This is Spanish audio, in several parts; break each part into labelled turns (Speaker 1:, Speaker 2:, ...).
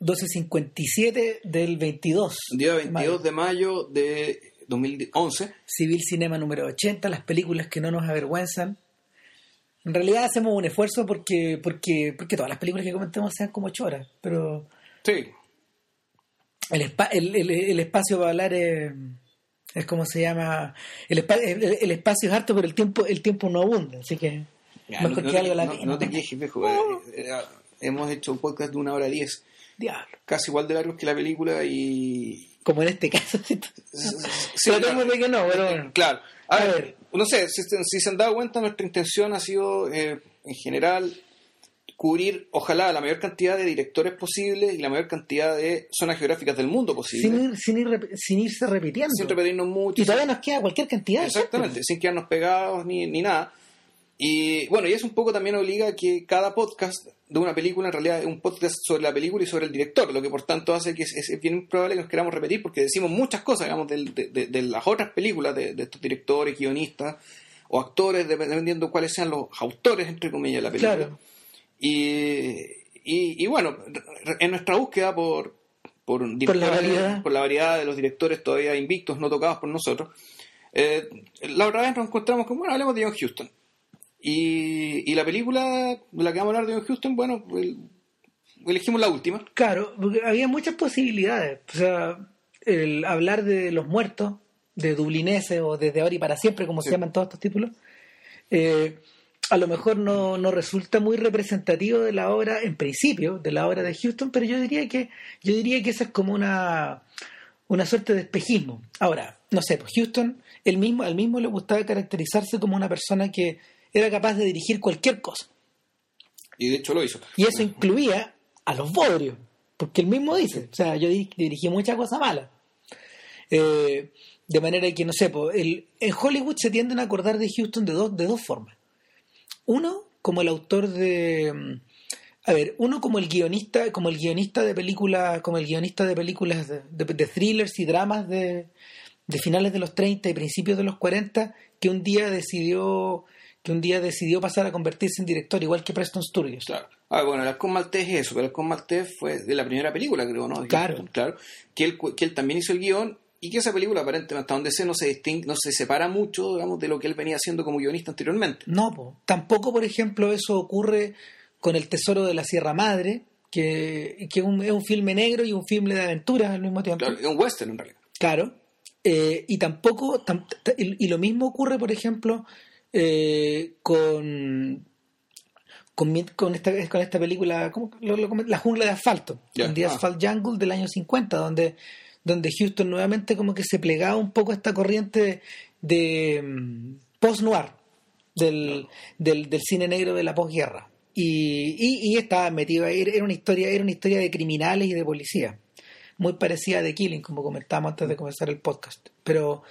Speaker 1: 1257 del 22.
Speaker 2: Día 22 de mayo de 2011.
Speaker 1: Civil Cinema número 80, las películas que no nos avergüenzan. En realidad hacemos un esfuerzo porque porque porque todas las películas que comentemos sean como choras, pero
Speaker 2: Sí,
Speaker 1: el, espa- el, el- el espacio para hablar es, es como se llama el, el, espacio es harto pero el tiempo el tiempo no abunda así que
Speaker 2: Ya,
Speaker 1: mejor
Speaker 2: no,
Speaker 1: que algo la
Speaker 2: no-
Speaker 1: vez,
Speaker 2: no te quejes, viejo. Eh, eh, hemos hecho un podcast de una hora diez,
Speaker 1: diablo
Speaker 2: casi igual de largos que la película y...
Speaker 1: como en este caso
Speaker 2: Sí,
Speaker 1: que no pero bueno
Speaker 2: Claro. A,
Speaker 1: A
Speaker 2: ver,
Speaker 1: ver.
Speaker 2: no sé, si, se- si se han dado cuenta, nuestra intención ha sido, eh, en general, cubrir, ojalá, la mayor cantidad de directores posible y la mayor cantidad de zonas geográficas del mundo posible.
Speaker 1: sin, ir, sin, ir rep- sin irse repitiendo
Speaker 2: Sin repetirnos mucho.
Speaker 1: y todavía nos queda cualquier cantidad
Speaker 2: Exactamente, sin quedarnos pegados ni, ni nada. Y bueno, y eso un poco también obliga a que cada podcast de una película en realidad es un podcast sobre la película y sobre el director, lo que por tanto hace que es, es bien probable que nos queramos repetir porque decimos muchas cosas, digamos, de, de- de las otras películas de, de estos directores, guionistas o actores, dependiendo cuáles sean los autores, entre comillas, de la película.
Speaker 1: claro
Speaker 2: Y, y, y bueno, en nuestra búsqueda por, por,
Speaker 1: la
Speaker 2: directores-
Speaker 1: variedad.
Speaker 2: por la variedad de los directores todavía invictos, no tocados por nosotros, eh, la otra vez nos encontramos con, bueno, hablemos de John Huston. Y, y la película de la que vamos a hablar de John Huston, bueno, el- elegimos la última.
Speaker 1: Claro, porque había muchas posibilidades. O sea, el hablar de los muertos, de dublineses o desde ahora y para siempre, como
Speaker 2: Sí.
Speaker 1: se llaman todos estos títulos, eh, a lo mejor no, no resulta muy representativo de la obra, en principio, de la obra de Houston, pero yo diría que, yo diría que esa es como una, una suerte de espejismo. Ahora, no sé, pues Houston, él mismo, al mismo le gustaba caracterizarse como una persona que era capaz de dirigir cualquier cosa.
Speaker 2: Y de hecho lo hizo.
Speaker 1: Y eso incluía a los bodrios, porque él mismo dice, o sea, yo di- dirigí muchas cosas malas. Eh, de manera que, no sé, el- en Hollywood se tienden a acordar de Houston de dos, de dos formas. Uno, como el autor de... mm, A ver, uno como el guionista, como el guionista de películas, como el guionista de películas de, de- de thrillers y dramas de, de finales de los 30 y principios de los 40, que un día decidió que un día decidió pasar a convertirse en director, igual que Preston Sturges.
Speaker 2: Claro. Ah, bueno, el Halcón Maltés es eso, pero el Halcón Maltés fue de la primera película, creo, ¿no?
Speaker 1: Claro.
Speaker 2: Claro. Que él, que él también hizo el guion y que esa película, aparentemente, hasta donde sé, no se distingue, no se separa mucho, digamos, de lo que él venía haciendo como guionista anteriormente.
Speaker 1: No, po. tampoco, por ejemplo, eso ocurre con El Tesoro de la Sierra Madre, que, que es, un, es un filme negro y un filme de aventuras al mismo tiempo.
Speaker 2: Claro, es un western en realidad.
Speaker 1: Claro. Eh, y tampoco, tam- y lo mismo ocurre, por ejemplo, eh, con, con, esta, con esta película, ¿cómo lo- lo comen- La jungla de asfalto, en The
Speaker 2: ah.
Speaker 1: Asphalt Jungle del año 50, donde, donde Houston nuevamente como que se plegaba un poco a esta corriente de, mm, post-noir, del, del, del cine negro de la posguerra. Y, y, y estaba metido ahí, era una historia, era una historia de criminales y de policía muy parecida a The Killing, como comentábamos antes de comenzar el podcast. Pero,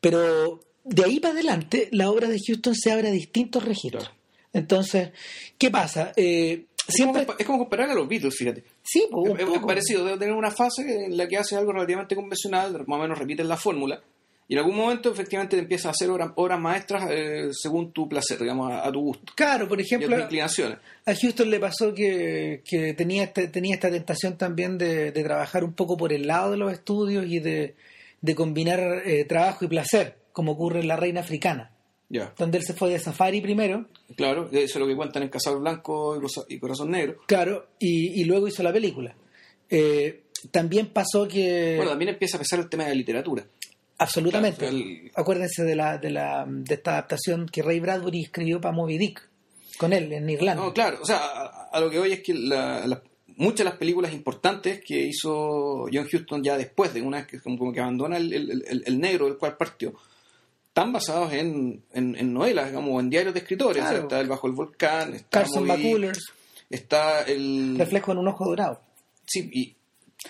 Speaker 1: pero de ahí para adelante, la obra de Houston se abre a distintos registros. Entonces, ¿qué pasa? Eh, siempre.
Speaker 2: Es como, es como comparar a los Beatles, fíjate.
Speaker 1: Sí, pues,
Speaker 2: Es, es parecido, debe tener una fase en la que hace algo relativamente convencional, más o menos repiten la fórmula, y en algún momento efectivamente te empiezas a hacer obras, obras maestras eh, según tu placer, digamos, a, a tu gusto
Speaker 1: Claro, por
Speaker 2: a
Speaker 1: ejemplo,
Speaker 2: inclinaciones.
Speaker 1: a Houston le pasó que, que tenía, este- tenía esta tentación también de, de trabajar un poco por el lado de los estudios y de, de combinar eh, trabajo y placer, como ocurre en La Reina Africana, donde él se fue de safari primero,
Speaker 2: claro, eso es lo que cuentan en Cazador Blanco y Corazón Negro.
Speaker 1: claro, y, y luego hizo la película. Eh, también pasó que...
Speaker 2: Bueno, también empieza a pesar el tema de la literatura.
Speaker 1: Absolutamente.
Speaker 2: Claro, el-
Speaker 1: Acuérdense de la, de la de esta adaptación que Ray Bradbury escribió para Moby Dick con él en Irlanda.
Speaker 2: No, claro, o sea, a, a lo que voy es que la- la- muchas de las películas importantes que hizo John Huston ya después de una vez que como, que abandona el, el- el- el negro del cual partió, están basados en, en, en novelas, digamos, en diarios de escritores. O sea,
Speaker 1: Claro.
Speaker 2: está El Bajo el Volcán, está
Speaker 1: Carson McCullers,
Speaker 2: está el...
Speaker 1: reflejo en un ojo dorado.
Speaker 2: Sí, y...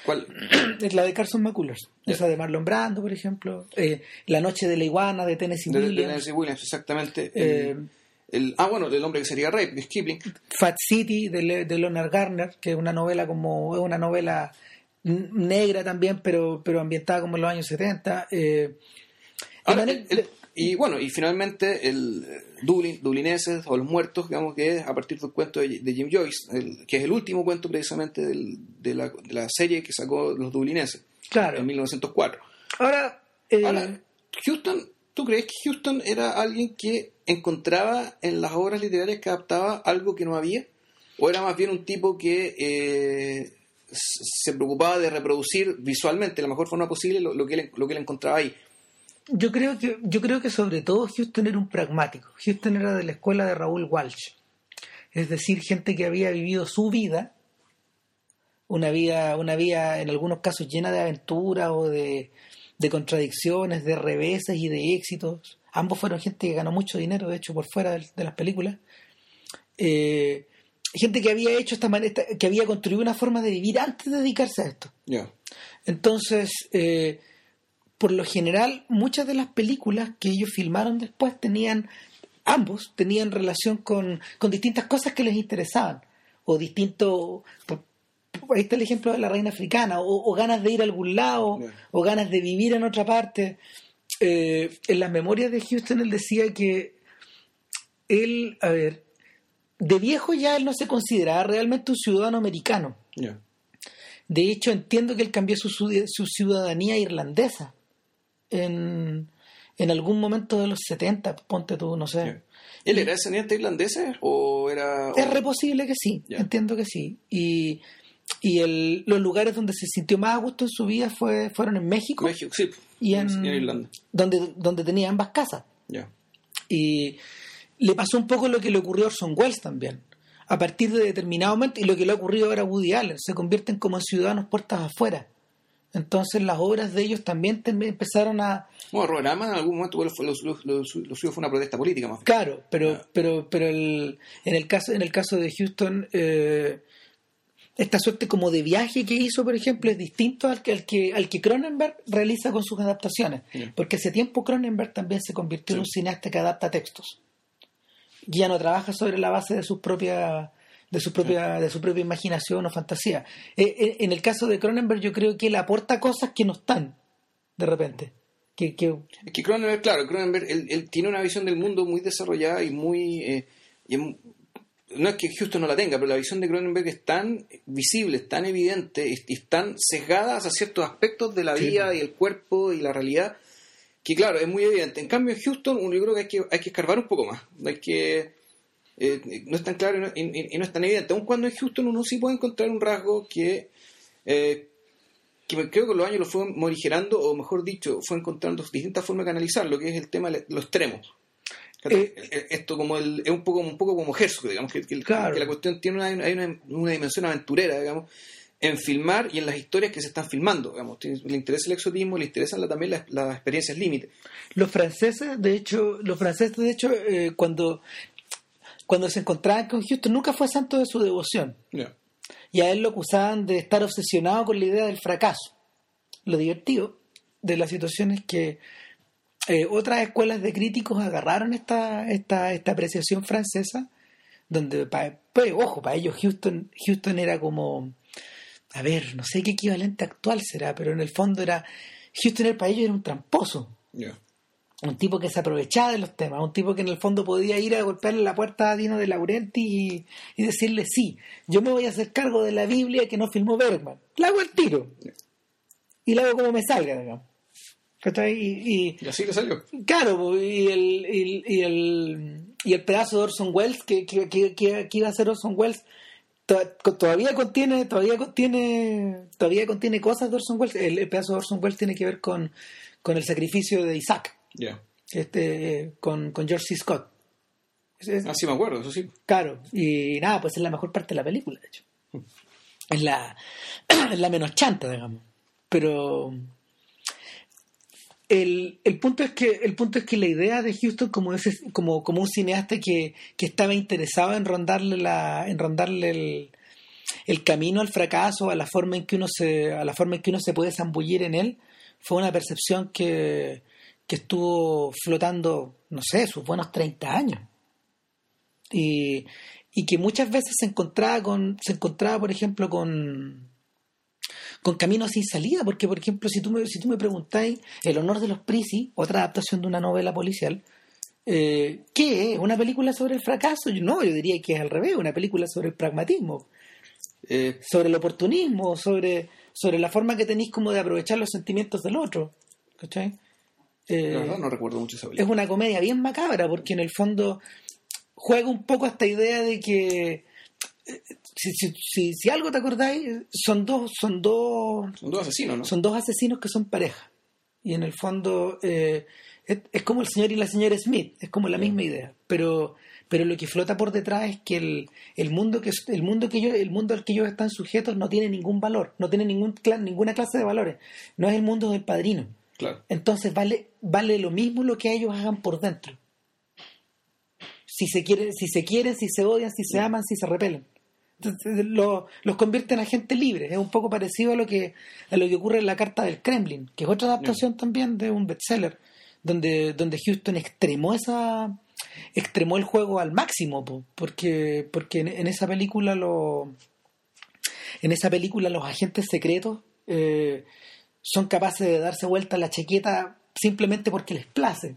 Speaker 2: ¿Cuál?
Speaker 1: Es la de Carson McCullers. Esa de Marlon Brando, por ejemplo. Eh, la noche de la iguana de Tennessee
Speaker 2: De, de
Speaker 1: Williams.
Speaker 2: Tennessee Williams, exactamente.
Speaker 1: Eh,
Speaker 2: El- el- ah, bueno, del hombre que sería rey, es Kipling.
Speaker 1: Fat City de, Le- de Leonard Garner, que es una novela como es una novela negra también, pero pero ambientada como en los años 70. Eh,
Speaker 2: Ahora, el- el- Y bueno, y finalmente el eh, Dublin, Dublineses o Los Muertos, digamos que es a partir del cuento de, de Jim Joyce, el- que es el último cuento precisamente del- de, la, de la serie que sacó Los Dublineses
Speaker 1: Claro.
Speaker 2: en 1904.
Speaker 1: Ahora, eh,
Speaker 2: Ahora, Houston, ¿tú crees que Houston era alguien que encontraba en las obras literarias que adaptaba algo que no había? ¿O era más bien un tipo que eh, se preocupaba de reproducir visualmente de la mejor forma posible lo, lo que, él, lo que él encontraba ahí?
Speaker 1: Yo creo que yo creo que sobre todo Houston era un pragmático. Houston era de la escuela de Raúl Walsh. Es decir, gente que había vivido su vida, una vida, una vida en algunos casos llena de aventuras o de, de contradicciones, de reveses y de éxitos. Ambos fueron gente que ganó mucho dinero, de hecho, por fuera de, las películas. Eh, gente que había hecho esta manera, que había construido una forma de vivir antes de dedicarse a esto. Entonces, eh, por lo general, muchas de las películas que ellos filmaron después tenían, ambos tenían relación con, con distintas cosas que les interesaban, o por- por- ahí está el ejemplo de la reina africana, o, o ganas de ir a algún lado,
Speaker 2: Yeah.
Speaker 1: o ganas de vivir en otra parte. Eh, en las memorias de Houston él decía que él, a ver, de viejo ya él no se consideraba realmente un ciudadano americano. De hecho, entiendo que él cambió su, su- su ciudadanía irlandesa en, en algún momento de los 70, ponte tú, no sé.
Speaker 2: ¿Él era descendiente irlandés o era.?
Speaker 1: Es
Speaker 2: o-
Speaker 1: re posible que sí, entiendo que sí. Y, y el- los lugares donde se sintió más a gusto en su vida fue, fueron en México,
Speaker 2: México, sí.
Speaker 1: y en,
Speaker 2: en Irlanda.
Speaker 1: donde, donde tenía ambas casas.
Speaker 2: Ya.
Speaker 1: Y le pasó un poco lo que le ocurrió a Orson Welles también. A partir de determinado momento, y lo que le ha ocurrido ahora a Woody Allen, se convierten como en ciudadanos puertas afuera. Entonces las obras de ellos también empezaron a...
Speaker 2: Bueno, Robert Altman en algún momento lo, lo- lo- lo suyo fue una protesta política más.
Speaker 1: Claro, pero, pero, pero el- en, el caso, en el caso de Houston, eh, esta suerte como de viaje que hizo, por ejemplo, es distinto al que, al que, al que Cronenberg realiza con sus adaptaciones. Porque hace tiempo Cronenberg también se convirtió en un cineasta que adapta textos. Ya no trabaja sobre la base de sus propias de su propia de su propia imaginación o fantasía. Eh, eh, en el caso de Cronenberg yo creo que él aporta cosas que no están de repente. Que, que
Speaker 2: Es que Cronenberg, claro, Cronenberg, él, él tiene una visión del mundo muy desarrollada y muy... eh, y es no es que Houston no la tenga, pero la visión de Cronenberg es tan visible, es tan evidente y, es tan sesgada hacia ciertos aspectos de la
Speaker 1: Sí.
Speaker 2: vida y el cuerpo y la realidad que, claro, es muy evidente. En cambio, en Houston, yo creo que hay que, hay que escarbar un poco más. Hay que... eh, no es tan claro y no, y- y no es tan evidente. Aun cuando en Houston uno sí puede encontrar un rasgo que... eh, que creo que con los años lo fue morigerando, o mejor dicho, fue encontrando distintas formas de canalizar, lo que es el tema de lo extremo.
Speaker 1: Eh,
Speaker 2: Esto como el, es un poco, un poco como Herzog, digamos, que, que el-
Speaker 1: Claro.
Speaker 2: que la cuestión tiene una, hay una, una dimensión aventurera, digamos, en filmar y en las historias que se están filmando, digamos. Le interesa el exotismo, le interesan la- también las, las experiencias límite.
Speaker 1: Los franceses, de hecho, los franceses, de hecho, eh, cuando, cuando se encontraban con Houston, nunca fue santo de su devoción.
Speaker 2: Ya.
Speaker 1: Y a él lo acusaban de estar obsesionado con la idea del fracaso. Lo divertido de la situación es que eh, otras escuelas de críticos agarraron esta, esta, esta apreciación francesa, donde, pa- pues, ojo, para ellos Houston, Houston era como, a ver, no sé qué equivalente actual será, pero en el fondo era, Houston era, para ellos era un tramposo
Speaker 2: Ya.
Speaker 1: Un tipo que se aprovechaba de los temas, un tipo que en el fondo podía ir a golpearle la puerta a Dino de Laurenti y, y decirle, sí, yo me voy a hacer cargo de la Biblia que no filmó Bergman. La hago al tiro. Y la hago como me salga, digamos. ¿Cachai? Y,
Speaker 2: Y así le salió.
Speaker 1: y claro, y el, y, y el, y el pedazo de Orson Welles que, que, que, que- que iba a ser Orson Welles to- todavía contiene todavía contiene todavía contiene cosas de Orson Welles el, el pedazo de Orson Welles tiene que ver con, con el sacrificio de Isaac
Speaker 2: Ya.
Speaker 1: este, con, con George C. Scott. Es- es-
Speaker 2: Así me acuerdo, eso sí.
Speaker 1: Claro, y nada, pues es la mejor parte de la película, de hecho. Es la, es la menos chanta, digamos. Pero el, el punto es que el punto es que la idea de Houston como ese, como, como un cineasta que, que estaba interesado en rondarle la, en rondarle el, el camino al fracaso, a la forma en que uno se, a la forma en que uno se puede zambullir en él, fue una percepción que, que estuvo flotando, no sé, sus buenos 30 años. Y, y que muchas veces se encontraba con, se encontraba, por ejemplo, con, con caminos sin salida, porque por ejemplo, si tú me, si tú me preguntáis El honor de los Prisi, otra adaptación de una novela policial, eh, ¿qué es? ¿Una película sobre el fracaso? No, yo diría que es al revés, una película sobre el pragmatismo,
Speaker 2: Eh,
Speaker 1: sobre el oportunismo, sobre, sobre la forma que tenéis como de aprovechar los sentimientos del otro. ¿Cachai? Eh,
Speaker 2: la verdad no recuerdo mucho esa
Speaker 1: es una comedia bien macabra porque en el fondo juega un poco esta idea de que eh, si, si, si, si algo te acordáis son dos son dos
Speaker 2: Son dos asesinos, ¿no?
Speaker 1: son dos asesinos que son pareja. Y en el fondo eh, es, es como el señor y la señora Smith es como la misma idea. Pero pero lo que flota por detrás es que el, el mundo que el mundo que ellos el mundo al que ellos están sujetos no tiene ningún valor no tiene ningún ninguna clase de valores. No es el mundo del padrino
Speaker 2: Claro.
Speaker 1: entonces vale, vale lo mismo lo que ellos hagan por dentro. Si se quieren, si se quieren, si se odian, si se aman, si se repelen. Entonces, lo- los convierten a gente libre. Es un poco parecido a lo que a lo que ocurre en la carta del Kremlin, que es otra adaptación también de un bestseller, donde, donde Houston extremó esa extremó el juego al máximo, po, porque, porque en, en esa película lo en esa película los agentes secretos eh, son capaces de darse vuelta la chaqueta simplemente porque les place.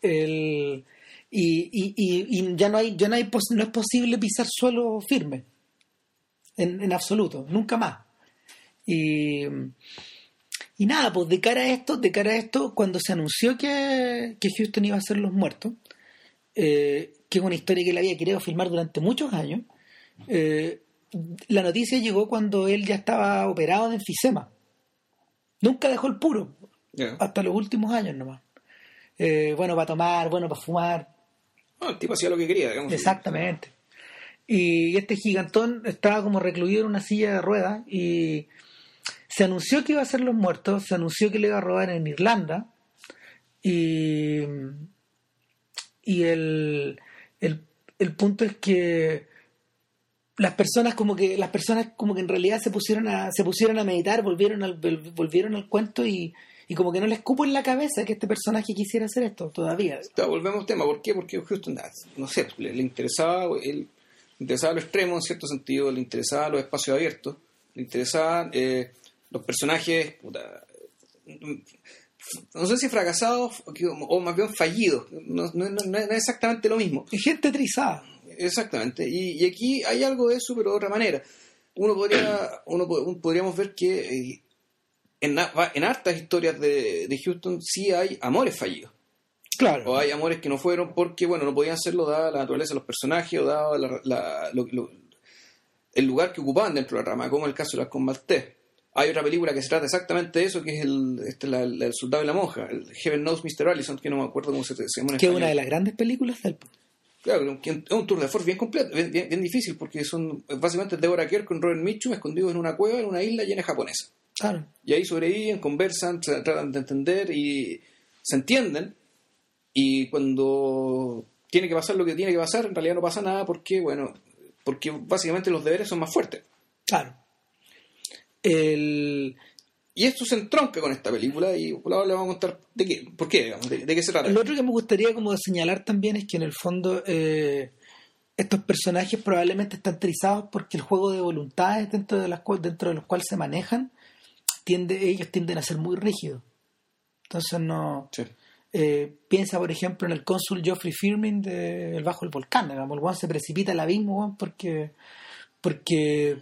Speaker 1: El- y, y- y- y ya no hay, ya no hay pos- no es posible pisar suelo firme. En, en absoluto, nunca más. Y, y nada, pues de cara a esto, de cara a esto, cuando se anunció que, que Houston iba a ser los muertos, eh, que es una historia que él había querido filmar durante muchos años, eh, la noticia llegó cuando él ya estaba operado de enfisema. Nunca dejó el puro, hasta los últimos años nomás. Eh, bueno para tomar, bueno para fumar,
Speaker 2: No, el tipo hacía lo que quería, digamos.
Speaker 1: exactamente. Y este gigantón estaba como recluido en una silla de ruedas y se anunció que iba a ser los muertos, se anunció que le iba a robar en Irlanda y, y el, el, el punto es que las personas como que las personas como que en realidad se pusieron a se pusieron a meditar volvieron al vol- volvieron al cuento y, y como que no les cupo en la cabeza que este personaje quisiera hacer esto todavía
Speaker 2: volvemos al tema. ¿Por qué? Porque Houston, ah, no sé, le, le interesaba, le interesaba lo extremo en cierto sentido, le interesaba los espacios abiertos, le interesaban eh, los personajes, puta, no sé si fracasados o más bien fallidos, no, no- no- no es exactamente lo mismo.
Speaker 1: y gente trizada
Speaker 2: Exactamente. Y, y aquí hay algo de eso, pero de otra manera. Uno podría, uno po- podríamos ver que eh, en, en hartas historias de, de Houston sí hay amores fallidos.
Speaker 1: claro
Speaker 2: O hay amores que no fueron porque, bueno, no podían serlo dada la naturaleza de los personajes o dado la- la- lo- lo- el lugar que ocupaban dentro de la rama, como el caso de las Maltés. Hay otra película que se trata exactamente de eso, que es el, este, la- el soldado y la monja, el Heaven Knows Mr. Allison, que no me acuerdo cómo se, se llama en
Speaker 1: que es una de las grandes películas del
Speaker 2: Claro, es un tour de force bien completo, bien, bien- bien difícil, porque son básicamente Deborah Kerr con Robert Mitchum escondidos en una cueva en una isla llena de japonesa.
Speaker 1: claro
Speaker 2: Y ahí sobreviven, conversan, tra- tratan de entender y se entienden. Y cuando tiene que pasar lo que tiene que pasar, en realidad no pasa nada porque, bueno, porque básicamente los deberes son más fuertes.
Speaker 1: claro el
Speaker 2: Y esto se entronca con esta película y por ahora le vamos a contar de qué, por qué, digamos, de, de qué se trata.
Speaker 1: Lo otro que me gustaría como señalar también es que en el fondo eh, estos personajes probablemente están trizados porque el juego de voluntades dentro de las dentro de los cuales se manejan tiende ellos tienden a ser muy rígidos entonces no
Speaker 2: Sí.
Speaker 1: eh, piensa por ejemplo en el cónsul Geoffrey Firmin de El Bajo el Volcán digamos, el weón se precipita al abismo porque porque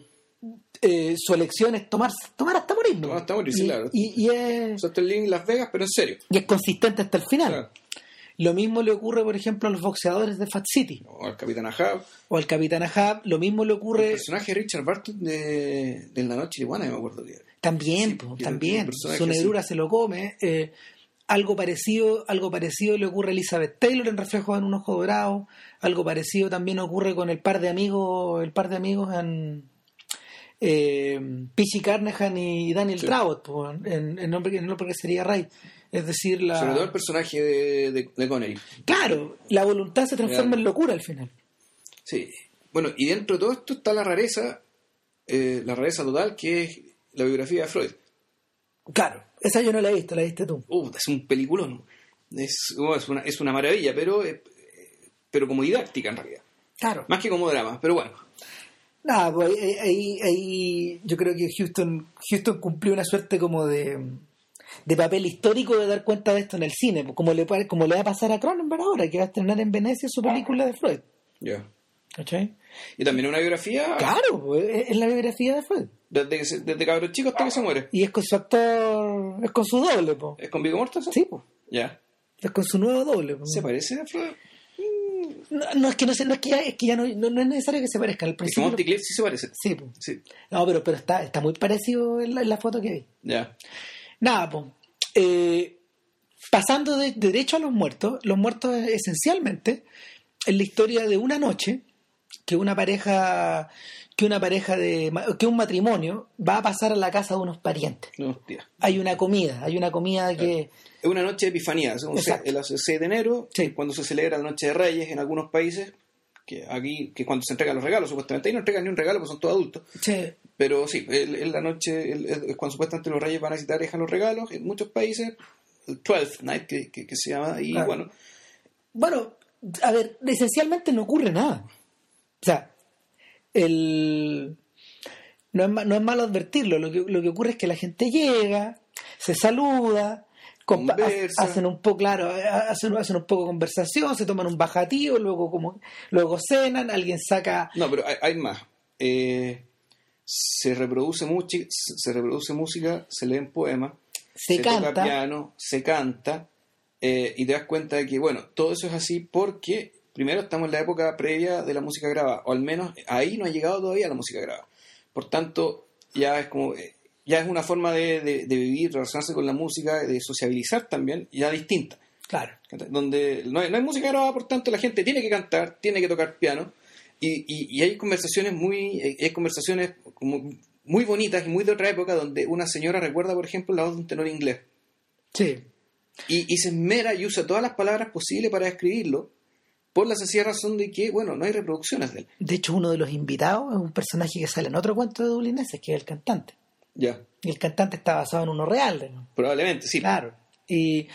Speaker 1: eh, su elección es tomar, tomar hasta morir ¿no?
Speaker 2: Tomar hasta morir, sí,
Speaker 1: y,
Speaker 2: claro.
Speaker 1: y- y es,
Speaker 2: el Las Vegas, pero en serio.
Speaker 1: y es consistente hasta el final
Speaker 2: Claro.
Speaker 1: lo mismo le ocurre, por ejemplo, a los boxeadores de Fat City
Speaker 2: O al Capitán Ahab.
Speaker 1: o al Capitán Ahab. Lo mismo le
Speaker 2: El
Speaker 1: ocurre
Speaker 2: personaje de Richard Barton de, de La Noche Iguana, me acuerdo que
Speaker 1: también,
Speaker 2: Sí,
Speaker 1: po, también. Su negrura se lo come. eh, algo parecido, algo parecido le ocurre a Elizabeth Taylor en Reflejos en un ojo dorado. Algo parecido también ocurre con el par de amigos, el par de amigos en eh, Pichi Carnahan y Daniel
Speaker 2: Sí.
Speaker 1: Traut, en, en nombre, en nombre que sería Ray. Es decir, la
Speaker 2: Sobre todo el personaje de, de, de Connery.
Speaker 1: claro, la voluntad se transforma
Speaker 2: Real.
Speaker 1: en locura al final.
Speaker 2: Sí. Bueno, y dentro de todo esto está la rareza, eh, la rareza total, que es la biografía de Freud.
Speaker 1: Claro, esa yo no la he visto, la viste tú.
Speaker 2: Uh, es un peliculón. Es, oh, es, una, es una maravilla, pero, eh, pero como didáctica en realidad.
Speaker 1: Claro.
Speaker 2: Más que como drama, pero bueno.
Speaker 1: Nada, pues ahí, ahí, ahí yo creo que Houston, Houston cumplió una suerte como de, de papel histórico de dar cuenta de esto en el cine, pues, como le, como le va a pasar a Cronenberg ahora, que va a estrenar en Venecia su película de Freud.
Speaker 2: Ya.
Speaker 1: ¿Cachai?
Speaker 2: Y también una biografía
Speaker 1: Claro, pues, es la biografía de Freud.
Speaker 2: desde, que se- desde cabro chico hasta que se muere.
Speaker 1: Y es con su actor, es con su doble, pues.
Speaker 2: ¿Es con Vigo Mortensen?
Speaker 1: Sí, pues.
Speaker 2: Ya.
Speaker 1: Es con su nuevo doble. po.
Speaker 2: ¿Se parece a Freud?
Speaker 1: No, no, es que no sé, no es que ya, es que ya no, no, no es necesario que se parezcan. Al
Speaker 2: Es que
Speaker 1: principio.
Speaker 2: Monty sí se parece.
Speaker 1: Sí, pues.
Speaker 2: Sí.
Speaker 1: No, pero, pero está, está muy parecido en la, en la foto que vi.
Speaker 2: Ya.
Speaker 1: Nada, pues. eh, pasando de, de derecho a los muertos, los muertos esencialmente en la historia de una noche que una pareja que una pareja de que un matrimonio va a pasar a la casa de unos parientes.
Speaker 2: Hostia.
Speaker 1: Hay una comida, hay una comida que
Speaker 2: Es una noche de epifanía. Es un el 6 de enero,
Speaker 1: Sí.
Speaker 2: cuando se celebra la Noche de Reyes en algunos países, que aquí, que cuando se entregan los regalos, supuestamente. Ahí no entregan ni un regalo, porque son todos adultos.
Speaker 1: che,
Speaker 2: Pero sí, en la noche, el- el- es cuando supuestamente los reyes van a visitar dejan los regalos. En muchos países, el 12th night, que, que- que se llama, y
Speaker 1: Claro.
Speaker 2: bueno,
Speaker 1: Bueno, a ver, esencialmente no ocurre nada. O sea, el... no, es, no es malo advertirlo. Lo que, lo que ocurre es que la gente llega, se saluda,
Speaker 2: Conversa.
Speaker 1: ha- hacen un poco, claro, ha- hacen, hacen un poco de conversación, se toman un bajativo, luego como luego cenan, alguien saca...
Speaker 2: No, pero hay, hay más. Eh, se reproduce se reproduce música, se leen poemas,
Speaker 1: Se
Speaker 2: toca
Speaker 1: canta.
Speaker 2: piano, se canta, eh, y te das cuenta de que, bueno, todo eso es así porque primero estamos en la época previa de la música grabada, o al menos ahí no ha llegado todavía la música grabada. Por tanto, ya es como, eh, ya es una forma de, de- de vivir, relacionarse con la música, de sociabilizar también, ya distinta.
Speaker 1: Claro.
Speaker 2: Donde no hay, no hay música grabada, por tanto, la gente tiene que cantar, tiene que tocar piano, y, y- y hay conversaciones muy, eh, hay conversaciones como muy bonitas y muy de otra época, donde una señora recuerda, por ejemplo, la voz de un tenor inglés.
Speaker 1: Sí.
Speaker 2: Y, y se esmera y usa todas las palabras posibles para describirlo, por la sencilla razón de que, bueno, no hay reproducciones de él.
Speaker 1: De hecho, uno de los invitados es un personaje que sale en otro cuento de Dublineses, que es el cantante.
Speaker 2: Ya,
Speaker 1: Y el cantante está basado en uno real. ¿no?
Speaker 2: probablemente, sí.
Speaker 1: Claro. Y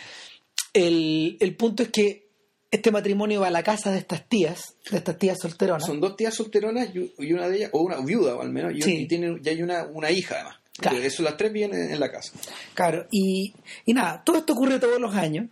Speaker 1: el, el punto es que este matrimonio va a la casa de estas tías, de estas tías solteronas.
Speaker 2: Son dos tías solteronas y una de ellas, o una viuda o al menos, y,
Speaker 1: Sí.
Speaker 2: y tienen, y hay una, una hija además.
Speaker 1: Claro.
Speaker 2: Eso las tres vienen en la casa.
Speaker 1: Claro. Y, y nada, todo esto ocurre todos los años.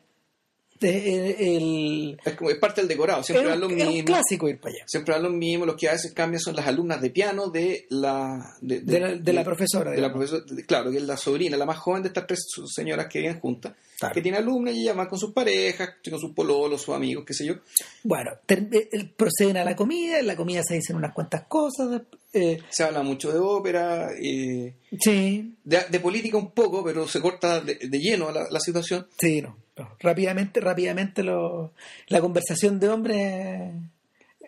Speaker 1: Eh, el-
Speaker 2: Es, como, es parte del decorado, siempre
Speaker 1: es
Speaker 2: los
Speaker 1: es un
Speaker 2: mismos.
Speaker 1: clásico ir para allá.
Speaker 2: Siempre dan los mismos, los que a veces cambian son las alumnas de piano de la... De,
Speaker 1: De la- de la profesora,
Speaker 2: De la profesora, claro, que es la sobrina, la más joven de estas tres señoras que viven juntas.
Speaker 1: Claro.
Speaker 2: Que tiene alumnas y ella va con sus parejas, con sus pololos, sus amigos, qué sé yo.
Speaker 1: Bueno, ter- eh, proceden a la comida, en la comida se dicen unas cuantas cosas. eh,
Speaker 2: Se habla mucho de ópera, eh,
Speaker 1: sí,
Speaker 2: de, política un poco, pero se corta de, de lleno la, la situación.
Speaker 1: sí, no. Rápidamente, rápidamente lo, la conversación de hombres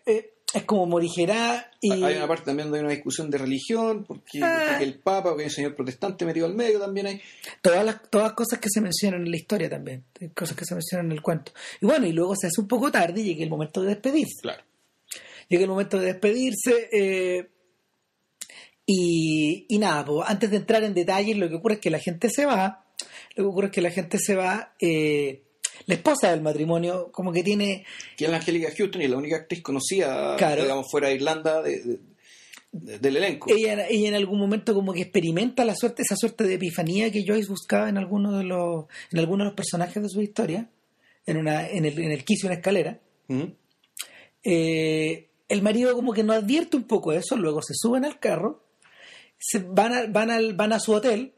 Speaker 1: eh, es como morigerá y...
Speaker 2: Hay una parte también donde hay una discusión de religión, porque,
Speaker 1: Ah.
Speaker 2: porque el Papa, porque un señor protestante metido al medio también hay.
Speaker 1: todas las todas cosas que se mencionan en la historia también cosas que se mencionan en el cuento y bueno y luego se hace un poco tarde y llega el momento de despedirse
Speaker 2: Claro.
Speaker 1: llega el momento de despedirse eh, y, y nada pues, antes de entrar en detalles lo que ocurre es que la gente se va lo que ocurre es que la gente se va eh, la esposa del matrimonio como que tiene
Speaker 2: Que es la Angélica Houston y la única actriz conocida,
Speaker 1: Claro.
Speaker 2: digamos, fuera de Irlanda de- de- de- del elenco.
Speaker 1: ella, ella en algún momento como que experimenta la suerte esa suerte de epifanía que Joyce buscaba en algunos de los en algunos de los personajes de su historia en una en el en el quicio una escalera
Speaker 2: Ujú.
Speaker 1: eh, el marido como que no advierte un poco eso, luego se suben al carro, se van a, van al, van a su hotel,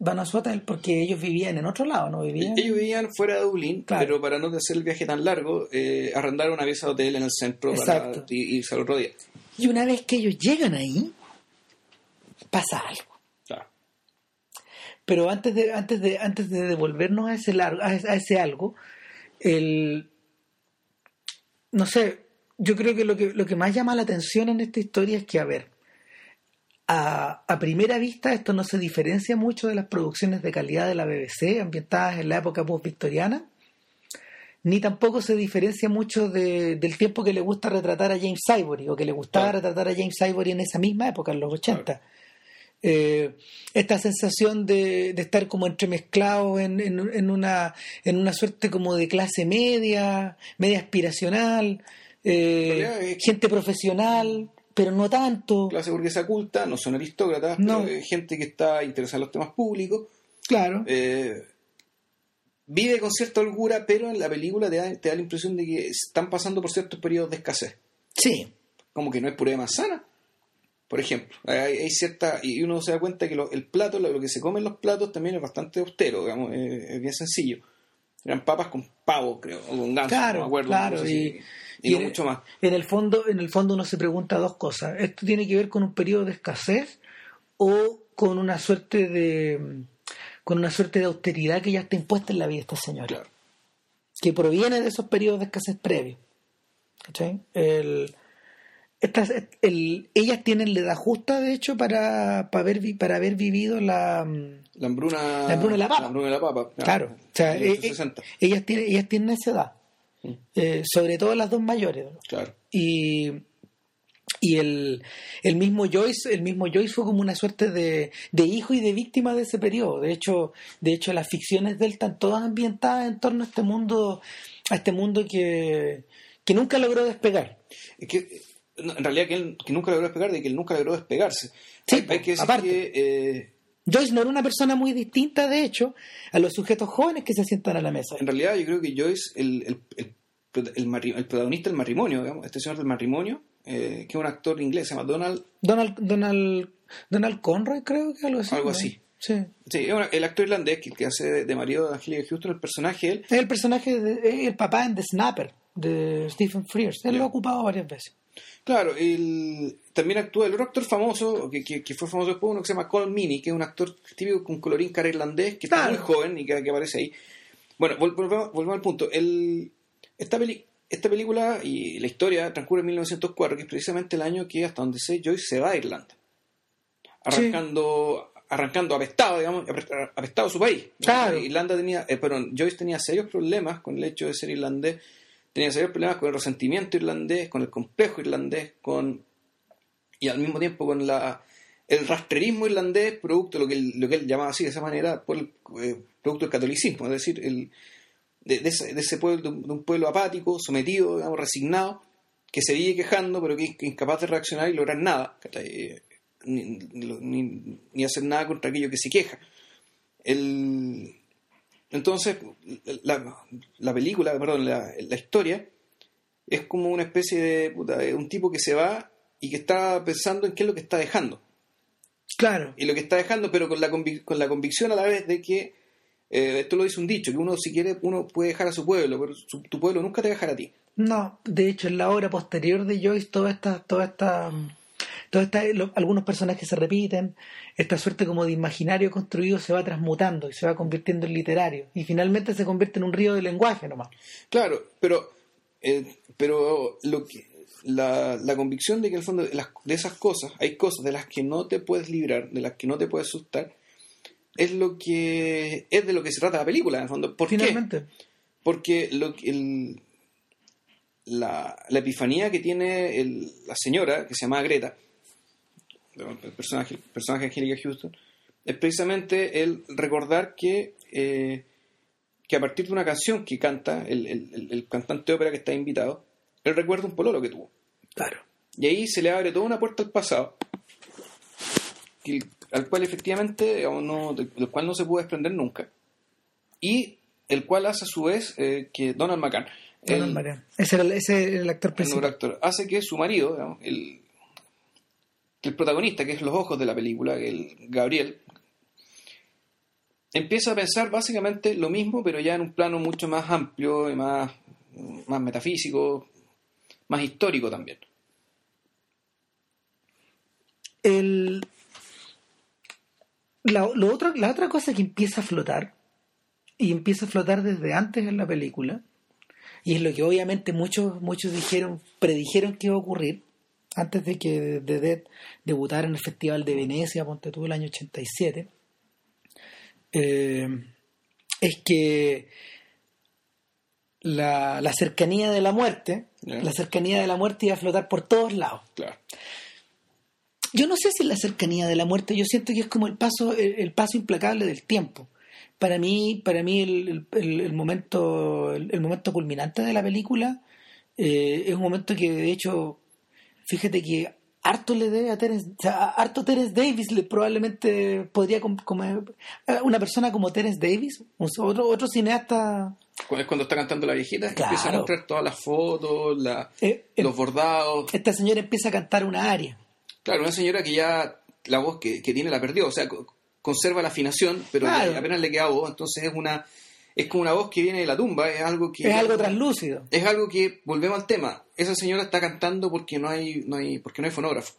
Speaker 1: van a su hotel porque ellos vivían en otro lado, no vivían.
Speaker 2: Ellos vivían fuera de Dublín,
Speaker 1: Claro.
Speaker 2: pero para no hacer el viaje tan largo, eh, arrendaron una pieza de hotel en el centro
Speaker 1: Exacto.
Speaker 2: para i- irse al otro día.
Speaker 1: Y una vez que ellos llegan ahí, pasa algo.
Speaker 2: Claro.
Speaker 1: Pero antes de, antes de, antes de devolvernos a ese largo, a ese, a ese algo, el no sé, yo creo que lo que lo que más llama la atención en esta historia es que, a ver, a, a primera vista esto no se diferencia mucho de las producciones de calidad de la BBC ambientadas en la época post-victoriana, ni tampoco se diferencia mucho de- del tiempo que le gusta retratar a James Ivory o que le gustaba
Speaker 2: Claro.
Speaker 1: retratar a James Ivory en esa misma época, en los 80. Eh, esta sensación de, de estar como entremezclados en, en, en una, en una suerte como de clase media, media aspiracional, eh, gente profesional, pero no tanto.
Speaker 2: Clase burguesa culta, no son aristócratas,
Speaker 1: No.
Speaker 2: pero, eh, gente que está interesada en los temas públicos.
Speaker 1: Claro.
Speaker 2: Eh, vive con cierta holgura, pero en la película te da, te da la impresión de que están pasando por ciertos periodos de escasez.
Speaker 1: sí.
Speaker 2: Como que no es puré de manzana. Por ejemplo, hay, hay cierta. Y uno se da cuenta que lo- el plato, lo, lo que se come en los platos también es bastante austero, digamos, es bien sencillo. Eran papas con pavo, creo, o con ganso,
Speaker 1: Claro,
Speaker 2: no me acuerdo.
Speaker 1: claro, y-
Speaker 2: y
Speaker 1: en-
Speaker 2: mucho más.
Speaker 1: En el fondo, en el fondo uno se pregunta dos cosas. ¿Esto tiene que ver con un periodo de escasez o con una suerte de con una suerte de austeridad que ya está impuesta en la vida de esta señora?
Speaker 2: Claro.
Speaker 1: que proviene de esos periodos de escasez previos. ¿Cachai? El, estas, el, ellas tienen la edad justa, de hecho, para, para, haber, para haber vivido la...
Speaker 2: La hambruna,
Speaker 1: La hambruna de la papa.
Speaker 2: hambruna de la papa.
Speaker 1: Claro, o sea,
Speaker 2: en
Speaker 1: eh,
Speaker 2: 1860.
Speaker 1: eh, ellas, tienen, ellas tienen esa edad, Eh, sobre todo las dos mayores.
Speaker 2: Claro.
Speaker 1: Y, y el, el mismo Joyce, el mismo Joyce fue como una suerte de, de hijo y de víctima de ese periodo. De hecho, de hecho, las ficciones de él están todas ambientadas en torno a este mundo, a este mundo que, que nunca logró despegar.
Speaker 2: Es que, en realidad, que él que nunca logró despegar, de que él nunca logró despegarse.
Speaker 1: Sí,
Speaker 2: hay, hay que decir
Speaker 1: aparte.
Speaker 2: que. eh,
Speaker 1: Joyce no era una persona muy distinta, de hecho, a los sujetos jóvenes que se sientan a la mesa.
Speaker 2: en realidad, yo creo que Joyce, el, el, el, prota- el marri- el protagonista del matrimonio, digamos, este señor del matrimonio, eh, que es un actor inglés, se llama Donald.
Speaker 1: Donald, Donald, Donald Conroy, creo que algo así.
Speaker 2: Algo
Speaker 1: ¿no?
Speaker 2: así.
Speaker 1: Sí.
Speaker 2: El actor irlandés que, hace de, marido de Angelica Houston, el personaje, él.
Speaker 1: Es el personaje, de, el papá en The Snapper, de Stephen Frears. Él lo ha ocupado varias veces.
Speaker 2: Claro, él también actúa el otro actor famoso, que, que, que fue famoso después, uno que se llama Colin Meaney, que es un actor típico con colorín cara irlandés, que está muy joven y que, que aparece ahí. Bueno, vol- volvemos, volvemos al punto. El, esta, peli- esta película y la historia transcurre en 1904, que es precisamente el año que, hasta donde sé, Joyce se va a Irlanda. Arrancando, arrancando apestado, digamos, apestado a su país.
Speaker 1: Claro.
Speaker 2: Irlanda tenía, eh, perdón, Joyce tenía serios problemas con el hecho de ser irlandés, tenía serios problemas con el resentimiento irlandés, con el complejo irlandés, con y al mismo tiempo con la el rastrerismo irlandés, producto de lo que él, lo que él llamaba así de esa manera, por el, eh, producto del catolicismo, es decir, el, de, ese, de ese pueblo, de un, pueblo apático, sometido, digamos, resignado, que se vive quejando, pero que es incapaz de reaccionar y lograr nada. Eh, ni, ni- ni hacer nada contra aquello que se queja. El, entonces, la, la película, perdón, la, la historia es como una especie de, puta, de un tipo que se va y que está pensando en qué es lo que está dejando.
Speaker 1: Claro.
Speaker 2: Y lo que está dejando, pero con la, convic- con la convicción a la vez de que, eh, esto lo dice un dicho, que uno si quiere, uno puede dejar a su pueblo, pero su- tu pueblo nunca te va a dejar a ti.
Speaker 1: No, de hecho, en la obra posterior de Joyce, toda esta, toda esta, esta, lo- algunos personajes se repiten, esta suerte como de imaginario construido se va transmutando y se va convirtiendo en literario. Y finalmente se convierte en un río de lenguaje nomás.
Speaker 2: Claro, pero, eh, pero lo que, la, la convicción de que el fondo de, las- de esas cosas, hay cosas de las que no te puedes librar, de las que no te puedes asustar, es lo que es de lo que se trata la película, en el fondo. ¿Por qué?
Speaker 1: finalmente.
Speaker 2: Porque lo que el- la, la epifanía que tiene el- la señora, que se llama Greta, el personaje, el personaje de Angelica Houston, es precisamente el recordar que, eh, que a partir de una canción que canta el, el- el- el cantante de ópera que está invitado, él recuerda un pololo que tuvo.
Speaker 1: Claro.
Speaker 2: Y ahí se le abre toda una puerta al pasado, que- al cual efectivamente, digamos, no- del, del cual no se pudo desprender nunca, y el cual hace a su vez eh, que Donald McCann,
Speaker 1: Donald
Speaker 2: el,
Speaker 1: Mariano. Ese era el, ese era el actor
Speaker 2: el
Speaker 1: principal.
Speaker 2: nuevo actor, hace que su marido, digamos, el, el protagonista, que es los ojos de la película, el Gabriel, empieza a pensar básicamente lo mismo, pero ya en un plano mucho más amplio y más, más metafísico, más histórico también.
Speaker 1: El, la, otro, la otra cosa que empieza a flotar, y empieza a flotar desde antes en la película, y es lo que obviamente muchos, muchos dijeron, predijeron que iba a ocurrir, antes de que The Dead debutara en el Festival de Venecia, ponte tú el año 87, eh, es que la, la cercanía de la muerte, la cercanía de la muerte iba a flotar por todos lados
Speaker 2: Claro.
Speaker 1: yo no sé si es la cercanía de la muerte, yo siento que es como el paso, el, el paso implacable del tiempo. Para mí, para mí el, el- el momento, el, el momento culminante de la película eh, es un momento que de hecho, fíjate que harto le debe a Terence, o sea, harto Terence Davis le probablemente podría comer una persona como Terence Davis, otro, otro cineasta
Speaker 2: es cuando está cantando la viejita, empieza a mostrar todas las fotos, eh, los bordados.
Speaker 1: Esta señora empieza a cantar una aria.
Speaker 2: Claro, una señora que ya la voz que, tiene la perdió, o sea, conserva la afinación, pero apenas le queda voz, entonces es una es como una voz que viene de la tumba, es algo que
Speaker 1: es algo translúcido.
Speaker 2: Es algo que volvemos al tema. Esa señora está cantando porque no hay no hay porque no hay fonógrafo.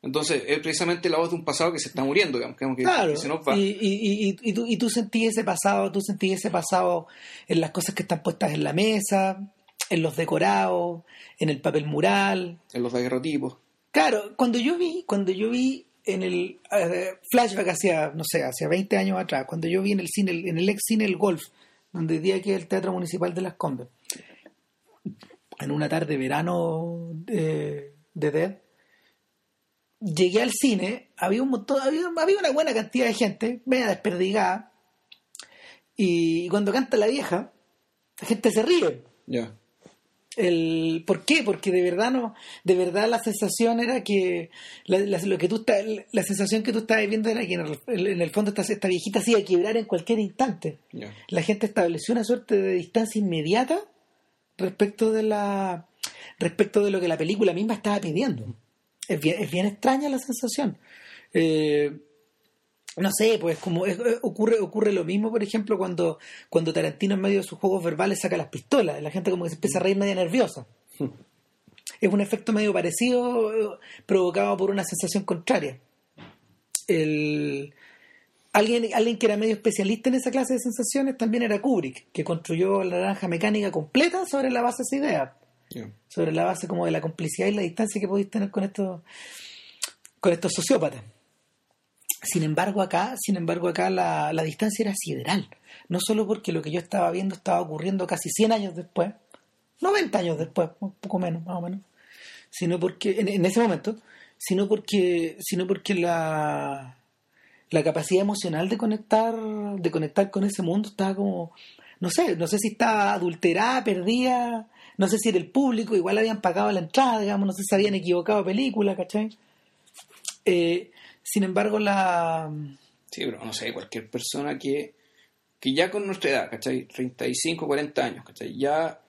Speaker 2: Entonces, es precisamente la voz de un pasado que se está muriendo, digamos, que,
Speaker 1: claro, se nos va. Y, y, y, tú, y tú sentís ese pasado, tú sentís ese pasado en las cosas que están puestas en la mesa, en los decorados, en el papel mural.
Speaker 2: En los daguerrotipos.
Speaker 1: Claro, cuando yo vi, cuando yo vi en el eh, flashback hacia, no sé, hacia 20 años atrás, cuando yo vi en el cine, en el ex cine El Golf, donde día que el Teatro Municipal de Las Condes, en una tarde de verano de, de Dead, llegué al cine, había un montón, había, una buena cantidad de gente, media desperdigada, y cuando canta la vieja, la gente se ríe.
Speaker 2: Ya.
Speaker 1: El, ¿Por qué? Porque de verdad no, de verdad la sensación era que la, lo que tú la sensación que tú estabas viendo era que en el, fondo esta, esta, viejita se iba a quebrar en cualquier instante. La gente estableció una suerte de distancia inmediata respecto de la respecto de lo que la película misma estaba pidiendo es bien, extraña la sensación. Eh, no sé, pues como ocurre ocurre lo mismo, por ejemplo, cuando, cuando Tarantino en medio de sus juegos verbales saca las pistolas, la gente como que se empieza a reír media nerviosa. Es un efecto medio parecido eh, provocado por una sensación contraria. alguien, alguien que era medio especialista en esa clase de sensaciones también era Kubrick, que construyó la naranja mecánica completa sobre la base de esa idea sobre la base como de la complicidad y la distancia que podéis tener con estos con estos sociópatas. Sin embargo, acá, sin embargo, acá la, distancia era sideral. No solo porque lo que yo estaba viendo estaba ocurriendo casi 100 años después, 90 años después, un poco menos, más o menos, sino porque, en, ese momento, sino porque, sino porque la, la capacidad emocional de conectar, de conectar con ese mundo estaba como, no sé, no sé si estaba adulterada, perdida, no sé si era el público, igual habían pagado la entrada, digamos, no sé si habían equivocado película, ¿cachai? Eh, sin embargo, la...
Speaker 2: Sí, pero no sé, cualquier persona que, que ya con nuestra edad, ¿cachai? 35, 40 años, ¿cachai? Ya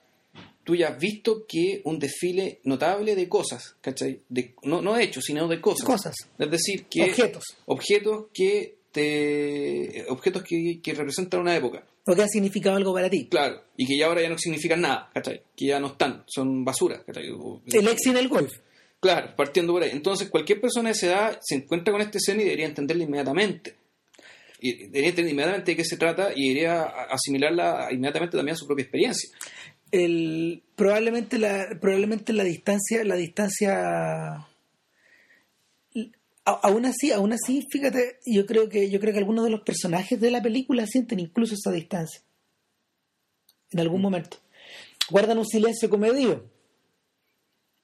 Speaker 2: tú ya has visto que un desfile notable de cosas, ¿cachai? De, no, no de hechos, sino de cosas.
Speaker 1: Cosas.
Speaker 2: Es decir, que...
Speaker 1: Objetos.
Speaker 2: Objetos que te... Objetos que, que representan una época
Speaker 1: o que ha significado algo para ti.
Speaker 2: Claro, y que ya ahora ya no significan nada, ¿cachai? Que ya no están, son basura, ¿cachai?
Speaker 1: El ex en el golf.
Speaker 2: Claro, partiendo por ahí. Entonces, cualquier persona de esa edad se encuentra con este escena y debería entenderla inmediatamente. Y debería entender inmediatamente de qué se trata y debería asimilarla inmediatamente también a su propia experiencia.
Speaker 1: El, probablemente la probablemente la distancia la distancia aún así, aún así, fíjate, yo creo que yo creo que algunos de los personajes de la película sienten incluso esa distancia. En algún momento. Guardan un silencio comedido.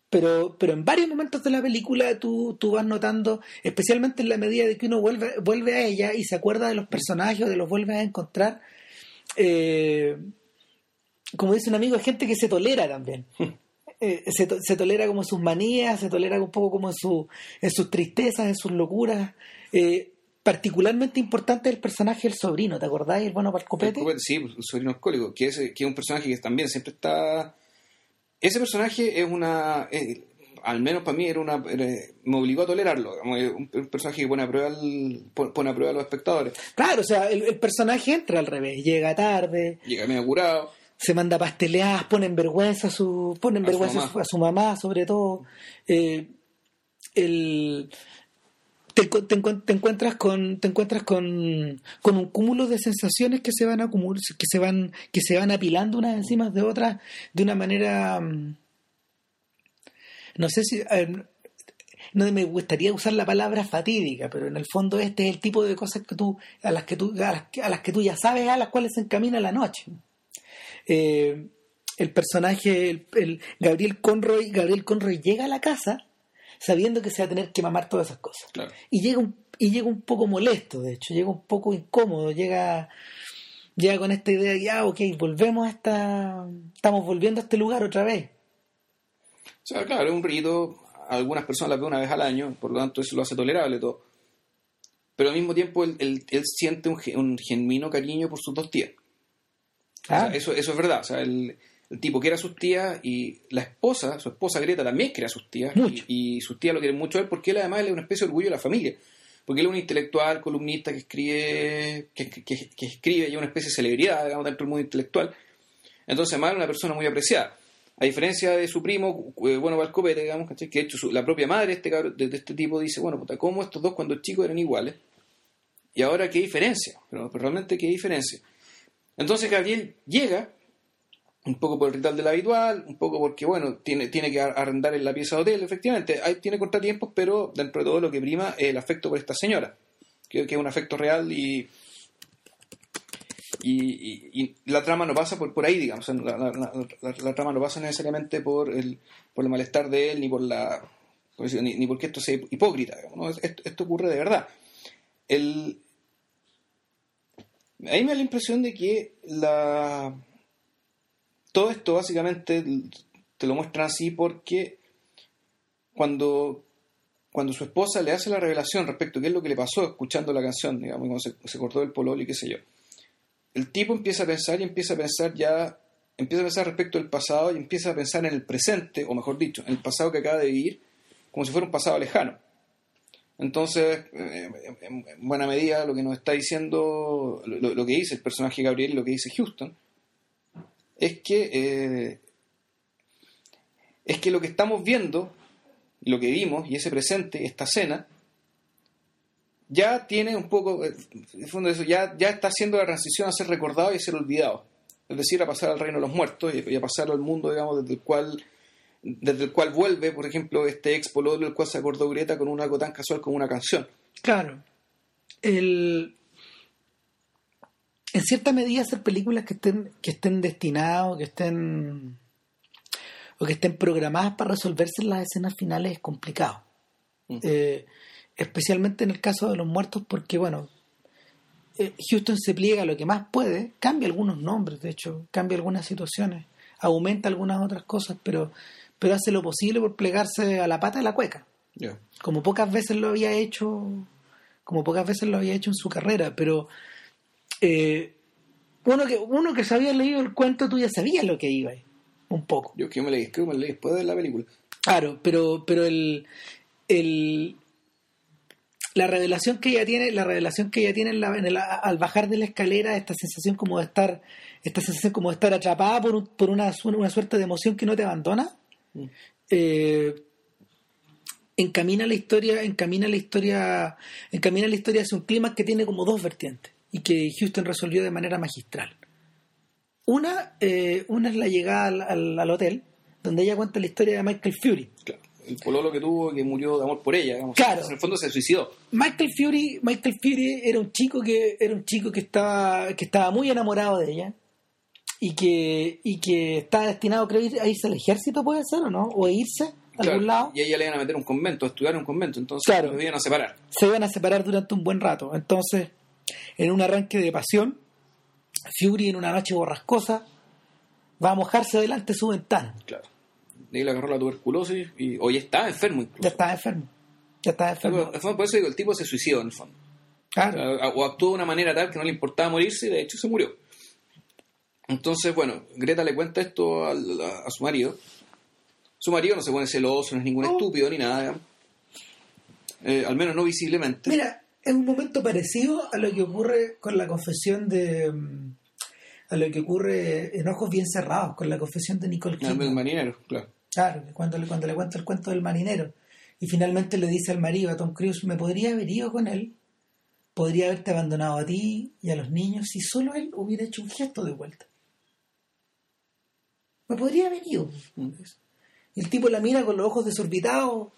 Speaker 1: Pero, pero en varios momentos de la película tú, tú vas notando, especialmente en la medida de que uno vuelve, vuelve a ella y se acuerda de los personajes o de los vuelve a encontrar, eh, como dice un amigo, gente que se tolera también. Eh, se, tolera como sus manías, se tolera un poco como en, su, en sus tristezas, en sus locuras. Eh, particularmente importante el personaje del sobrino, ¿te acordáis? El bueno
Speaker 2: Sí, el sobrino alcohólico, que es, que es un personaje que también siempre está... Ese personaje es una... al menos para mí era una me obligó a tolerarlo un, personaje que pone a prueba pone a prueba a los espectadores.
Speaker 1: Claro o sea el, personaje entra al revés llega tarde
Speaker 2: llega medio curado.
Speaker 1: se manda pasteleadas, pone en vergüenza a su, pone en vergüenza su a su mamá, sobre todo. Eh, el, te, te, encuentras con te encuentras con, con un cúmulo de sensaciones que se van a que se van que se van apilando unas encima de otras de una manera mm, no sé si no me gustaría usar la palabra fatídica pero en el fondo este es el tipo de cosas que tú a las que tú a las, a las que tú ya sabes a las cuales se encamina la noche. Eh, el personaje, el, Gabriel Conroy, Gabriel Conroy llega a la casa sabiendo que se va a tener que mamar todas esas cosas. Y llega un, y llega un poco molesto, de hecho, llega un poco incómodo, llega, llega con esta idea de que, ah, ok, volvemos a esta, estamos volviendo a este lugar otra vez.
Speaker 2: O sea, claro, es un rito, algunas personas las ve una vez al año, por lo tanto eso lo hace tolerable todo. Pero al mismo tiempo él, él- él siente un, un genuino cariño por sus dos tías. O sea,
Speaker 1: Ah,
Speaker 2: eso, eso es verdad. O sea, el, el tipo quiere a sus tías y la esposa, su esposa Greta, también quiere a sus tías.
Speaker 1: Mucho.
Speaker 2: Y, y sus tías lo quieren mucho a él porque él además es una especie de orgullo de la familia. Porque él es un intelectual, columnista que escribe, que, que- que escribe y es una especie de celebridad, digamos, dentro del mundo intelectual. Entonces, además es una persona muy apreciada. A diferencia de su primo, eh, bueno, Valcopete, digamos, ¿cachai? que de hecho su- la propia madre de este, de este tipo dice, bueno, puta, ¿cómo estos dos cuando chicos eran iguales? Y ahora, ¿qué diferencia? Pero, pero realmente, ¿qué diferencia? Entonces Gabriel llega, un poco por el ritual del habitual, un poco porque, bueno, tiene, tiene que ar- arrendar en la pieza de hotel, efectivamente, ahí tiene contratiempos, pero dentro de todo lo que prima es el afecto por esta señora, que, que es un afecto real y, y, y- la trama no pasa por, por ahí, digamos, la, la- trama no pasa necesariamente por el, por el malestar de él, ni por la ni, ni porque esto sea hipócrita, esto, esto ocurre de verdad. El, a mí me da la impresión de que la todo esto básicamente te lo muestran así porque cuando cuando su esposa le hace la revelación respecto a qué es lo que le pasó escuchando la canción, digamos, cuando se, cortó el pololo y qué sé yo, el tipo empieza a pensar y empieza a pensar ya, empieza a pensar respecto al pasado y empieza a pensar en el presente, o mejor dicho, en el pasado que acaba de vivir, como si fuera un pasado lejano. Entonces, eh, en buena medida, lo que nos está diciendo, lo, lo que dice el personaje Gabriel y lo que dice Houston, es que eh, es que lo que estamos viendo, lo que vimos, y ese presente, esta escena, ya tiene un poco, eh, el fondo eso, ya, ya está haciendo la transición a ser recordado y a ser olvidado. Es decir, a pasar al reino de los muertos y, a pasar al mundo, digamos, desde el cual desde el cual vuelve, por ejemplo, este ex pololo del cual se acordó Greta con un algo tan casual como una canción.
Speaker 1: claro. El, en cierta medida hacer películas que estén, que estén destinadas, que estén o que estén programadas para resolverse en las escenas finales es complicado. Eh, especialmente en el caso de los muertos, porque bueno, eh, Houston se pliega a lo que más puede, cambia algunos nombres, de hecho, cambia algunas situaciones, aumenta algunas otras cosas, pero, pero hace lo posible por plegarse a la pata de la cueca, como pocas veces lo había hecho, como pocas veces lo había hecho en su carrera, pero eh, uno que uno que se había leído el cuento, tú ya sabías lo que iba, un poco.
Speaker 2: Yo que me leí, creo que me leí después de la película.
Speaker 1: Claro, pero, pero el, el la revelación que ella tiene, la revelación que ella tiene en la- en el- al bajar de la escalera, esta sensación como de estar, esta sensación como de estar atrapada por, un- por una, una suerte de emoción que no te abandona,
Speaker 2: Mm.
Speaker 1: eh, encamina la historia, encamina la historia, encamina la historia hacia un clima que tiene como dos vertientes y que Houston resolvió de manera magistral. Una, eh, una es la llegada al, al- al hotel, donde ella cuenta la historia de Michael Fury.
Speaker 2: Claro. El pololo que tuvo que murió de amor por ella, digamos.
Speaker 1: Claro.
Speaker 2: En el fondo se suicidó.
Speaker 1: Michael Fury, Michael Fury era un chico que era un chico que estaba que estaba muy enamorado de ella y que y que estaba destinado creo a irse al ejército puede ser o no o a irse a
Speaker 2: Claro.
Speaker 1: algún lado.
Speaker 2: Y ella le iban a meter un convento, a estudiar en un convento. Entonces
Speaker 1: Claro.
Speaker 2: los iban a separar.
Speaker 1: Se iban a separar durante un buen rato. Entonces, en un arranque de pasión, Fury en una noche borrascosa va a mojarse delante de su ventana.
Speaker 2: Claro. De ahí le agarró la tuberculosis y hoy está enfermo incluso.
Speaker 1: Ya estaba enfermo. Ya estaba enfermo.
Speaker 2: Por eso digo, el tipo se suicidó en el fondo.
Speaker 1: Claro.
Speaker 2: O actuó de una manera tal que no le importaba morirse y de hecho se murió. Entonces, bueno, Greta le cuenta esto a, a su marido. Su marido no se pone celoso, no es ningún
Speaker 1: No.
Speaker 2: estúpido ni nada. Eh, al menos no visiblemente.
Speaker 1: Mira, es un momento parecido a lo que ocurre con la confesión de. mm, a lo que ocurre en Ojos Bien Cerrados, con la confesión de Nicole
Speaker 2: El
Speaker 1: Kidman.
Speaker 2: marinero, claro.
Speaker 1: Claro, cuando le, cuando le cuenta el cuento del marinero. Y finalmente le dice al marido, a Tom Cruise, me podría haber ido con él. Podría haberte abandonado a ti y a los niños si solo él hubiera hecho un gesto de vuelta. Me podría haber ido. Y el tipo la mira con los ojos desorbitados,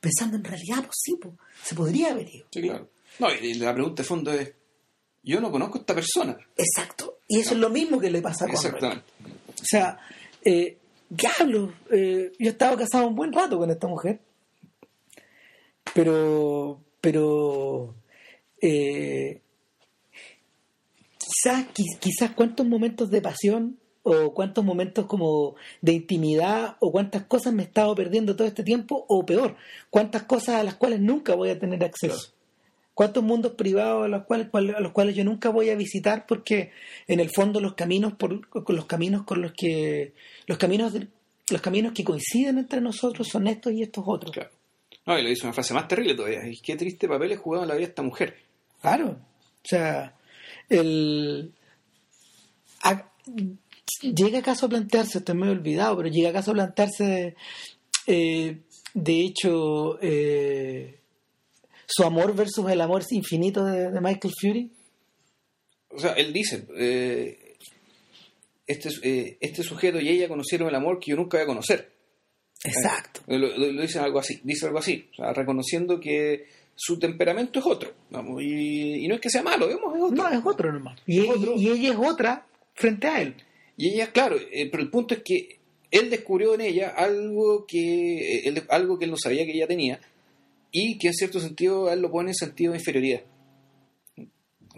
Speaker 1: pensando en realidad, pues sí, pues, se podría haber ido.
Speaker 2: Sí, claro. No, y la pregunta de fondo es, yo no conozco a esta persona.
Speaker 1: Exacto. Y eso es lo mismo que le pasa a Conrad.
Speaker 2: Exactamente.
Speaker 1: O sea, eh, diablo, eh, yo he estado casado un buen rato con esta mujer. Pero, pero, eh, quizás, qui- quizás cuántos momentos de pasión o cuántos momentos como de intimidad o cuántas cosas me he estado perdiendo todo este tiempo o peor, cuántas cosas a las cuales nunca voy a tener acceso. Cuántos mundos privados a los cuales a los cuales yo nunca voy a visitar porque en el fondo los caminos por los caminos con los que los caminos los caminos que coinciden entre nosotros son estos y estos otros.
Speaker 2: Claro. No, y le hizo una frase más terrible todavía. Y qué triste papel he jugado en la vida esta mujer.
Speaker 1: Claro. O sea, el llega acaso a plantearse, estoy medio olvidado, pero llega acaso a plantearse, eh, de hecho, eh, su amor versus el amor infinito de, Michael Fury.
Speaker 2: O sea, él dice, eh, este, este sujeto y ella conocieron el amor que yo nunca voy a conocer.
Speaker 1: Exacto.
Speaker 2: Lo, dice algo así, dice algo así, o sea, reconociendo que su temperamento es otro, y, no es que sea malo, vemos, es otro.
Speaker 1: No, es otro nomás. y ella es otra frente a él.
Speaker 2: Y ella, claro, eh, pero el punto es que él descubrió en ella algo que, él, algo que él no sabía que ella tenía y que en cierto sentido él lo pone en sentido de inferioridad.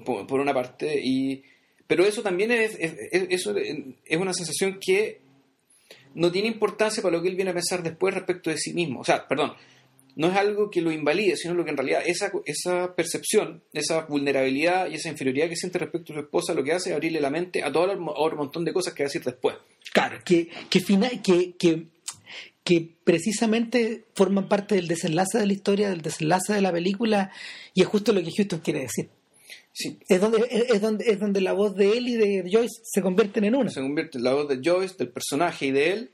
Speaker 2: Por, una parte, y, pero eso también es, eso es una sensación que no tiene importancia para lo que él viene a pensar después respecto de sí mismo. O sea, perdón, no es algo que lo invalide, sino lo que en realidad esa, esa percepción, esa vulnerabilidad y esa inferioridad que siente respecto a su esposa, lo que hace es abrirle la mente a todo el, montón de cosas que va a decir después.
Speaker 1: Claro, que, que, final, que, que, que precisamente forman parte del desenlace de la historia, del desenlace de la película, y es justo lo que Houston quiere decir.
Speaker 2: Sí.
Speaker 1: Es, donde, es, donde, es donde la voz de él y de Joyce se convierten en una.
Speaker 2: Se convierte la voz de Joyce, del personaje y de él,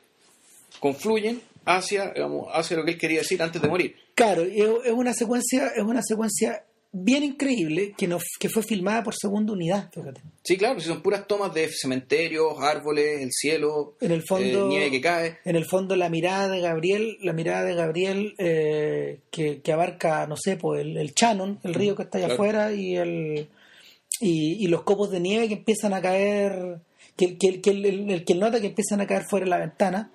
Speaker 2: confluyen hacia, hacia lo que él quería decir antes de morir.
Speaker 1: Claro, es una secuencia, es una secuencia bien increíble que, nos, que fue filmada por segunda unidad, fíjate.
Speaker 2: Sí, claro, son puras tomas de cementerios, árboles, el cielo,
Speaker 1: en el fondo,
Speaker 2: eh, nieve que cae.
Speaker 1: En el fondo la mirada de Gabriel, la mirada de Gabriel eh, que, abarca, no sé, pues el, el Shannon, el río que está allá afuera, y el y, los copos de nieve que empiezan a caer, que, que, que el, el, que nota que empiezan a caer fuera de la ventana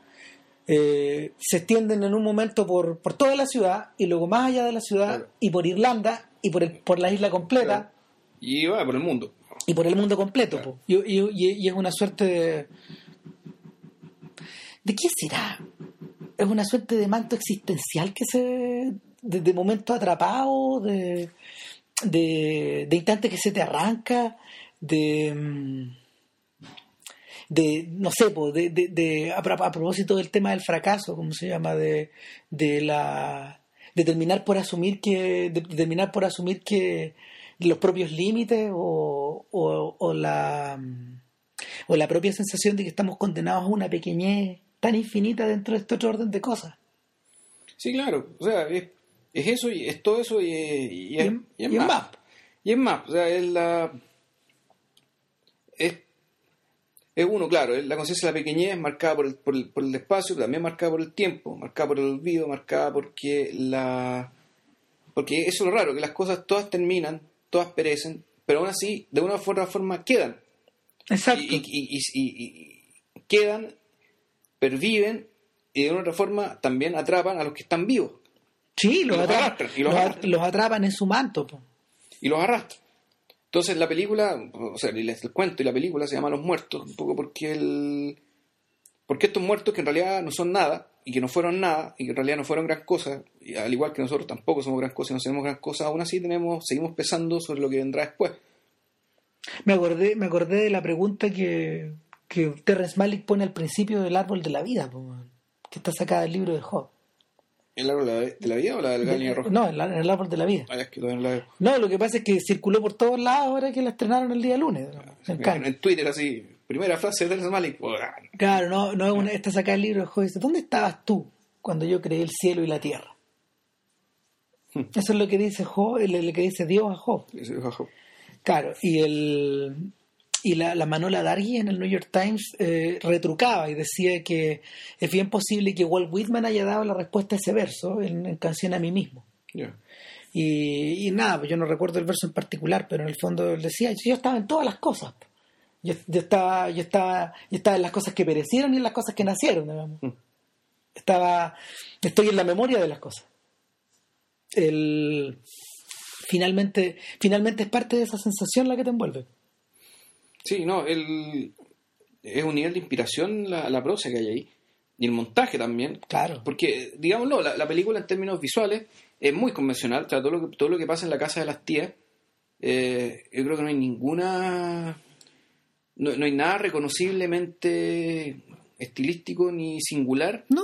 Speaker 1: eh, se extienden en un momento por, por, toda la ciudad y luego más allá de la ciudad y por Irlanda y por, el, por la isla completa.
Speaker 2: Y por el mundo.
Speaker 1: Y por el mundo completo. Y, y, es una suerte de... ¿De qué será? Es una suerte de manto existencial que se... de, de momento atrapado, de, de, de instante que se te arranca, de mm, de, no sé, de, de, a, propósito del tema del fracaso, como se llama, de, de la de terminar por asumir que de, terminar por asumir que los propios límites o, o, la o la propia sensación de que estamos condenados a una pequeñez tan infinita dentro de este otro orden de cosas.
Speaker 2: Sí, claro, o sea, es, eso y es todo eso y, y, es,
Speaker 1: y, más.
Speaker 2: Y es más, o sea, es la es es uno, claro, la conciencia de la pequeñez marcada por el, por, el, por el espacio, pero también marcada por el tiempo, marcada por el olvido, marcada porque la... Porque eso es lo raro, que las cosas todas terminan, todas perecen, pero aún así, de una u otra forma, quedan.
Speaker 1: Exacto.
Speaker 2: Y, y, quedan, perviven, y de una u otra forma también atrapan a los que están vivos.
Speaker 1: Sí, los, atrapan, y los, los, atrapan en su manto.
Speaker 2: Y los arrastran. Entonces la película, o sea, el, cuento y la película se llama Los Muertos, un poco porque el porque estos muertos que en realidad no son nada y que no fueron nada y que en realidad no fueron gran cosa, y al igual que nosotros tampoco somos gran cosa y no tenemos gran cosa, aún así tenemos seguimos pensando sobre lo que vendrá después.
Speaker 1: Me acordé, me acordé de la pregunta que, que Terrence Malick pone al principio del árbol de la vida, que está sacada del libro de Job.
Speaker 2: ¿El árbol de la vida o la del Galería Roja?
Speaker 1: No, el, el, árbol de la vida.
Speaker 2: Ah, es que la
Speaker 1: No, lo que pasa es que circuló por todos lados ahora que la estrenaron el día lunes.
Speaker 2: en, Twitter así, primera frase de Teresa Malik.
Speaker 1: Claro, no, no es una, esta saca el libro de dice, ¿dónde estabas tú cuando yo creé el cielo y la tierra? Hmm. Eso es lo que dice Job, lo que dice Dios a Job. Claro, y el y la, la, Manola Dargui en el New York Times eh, retrucaba y decía que es bien posible que Walt Whitman haya dado la respuesta a ese verso en, Canción a mí mismo. Y, nada, pues yo no recuerdo el verso en particular, pero en el fondo él decía, yo estaba en todas las cosas. Yo, estaba, yo, estaba, yo estaba en las cosas que perecieron y en las cosas que nacieron, mm. Estaba, estoy en la memoria de las cosas. El, finalmente, finalmente es parte de esa sensación la que te envuelve.
Speaker 2: Sí, no, el, es un nivel de inspiración la, la prosa que hay ahí. Y el montaje también.
Speaker 1: Claro.
Speaker 2: Porque, digámoslo, la, la película en términos visuales es muy convencional. O sea, todo lo que, todo lo que pasa en la casa de las tías, eh, yo creo que no hay ninguna... No, no hay nada reconociblemente estilístico ni singular.
Speaker 1: No,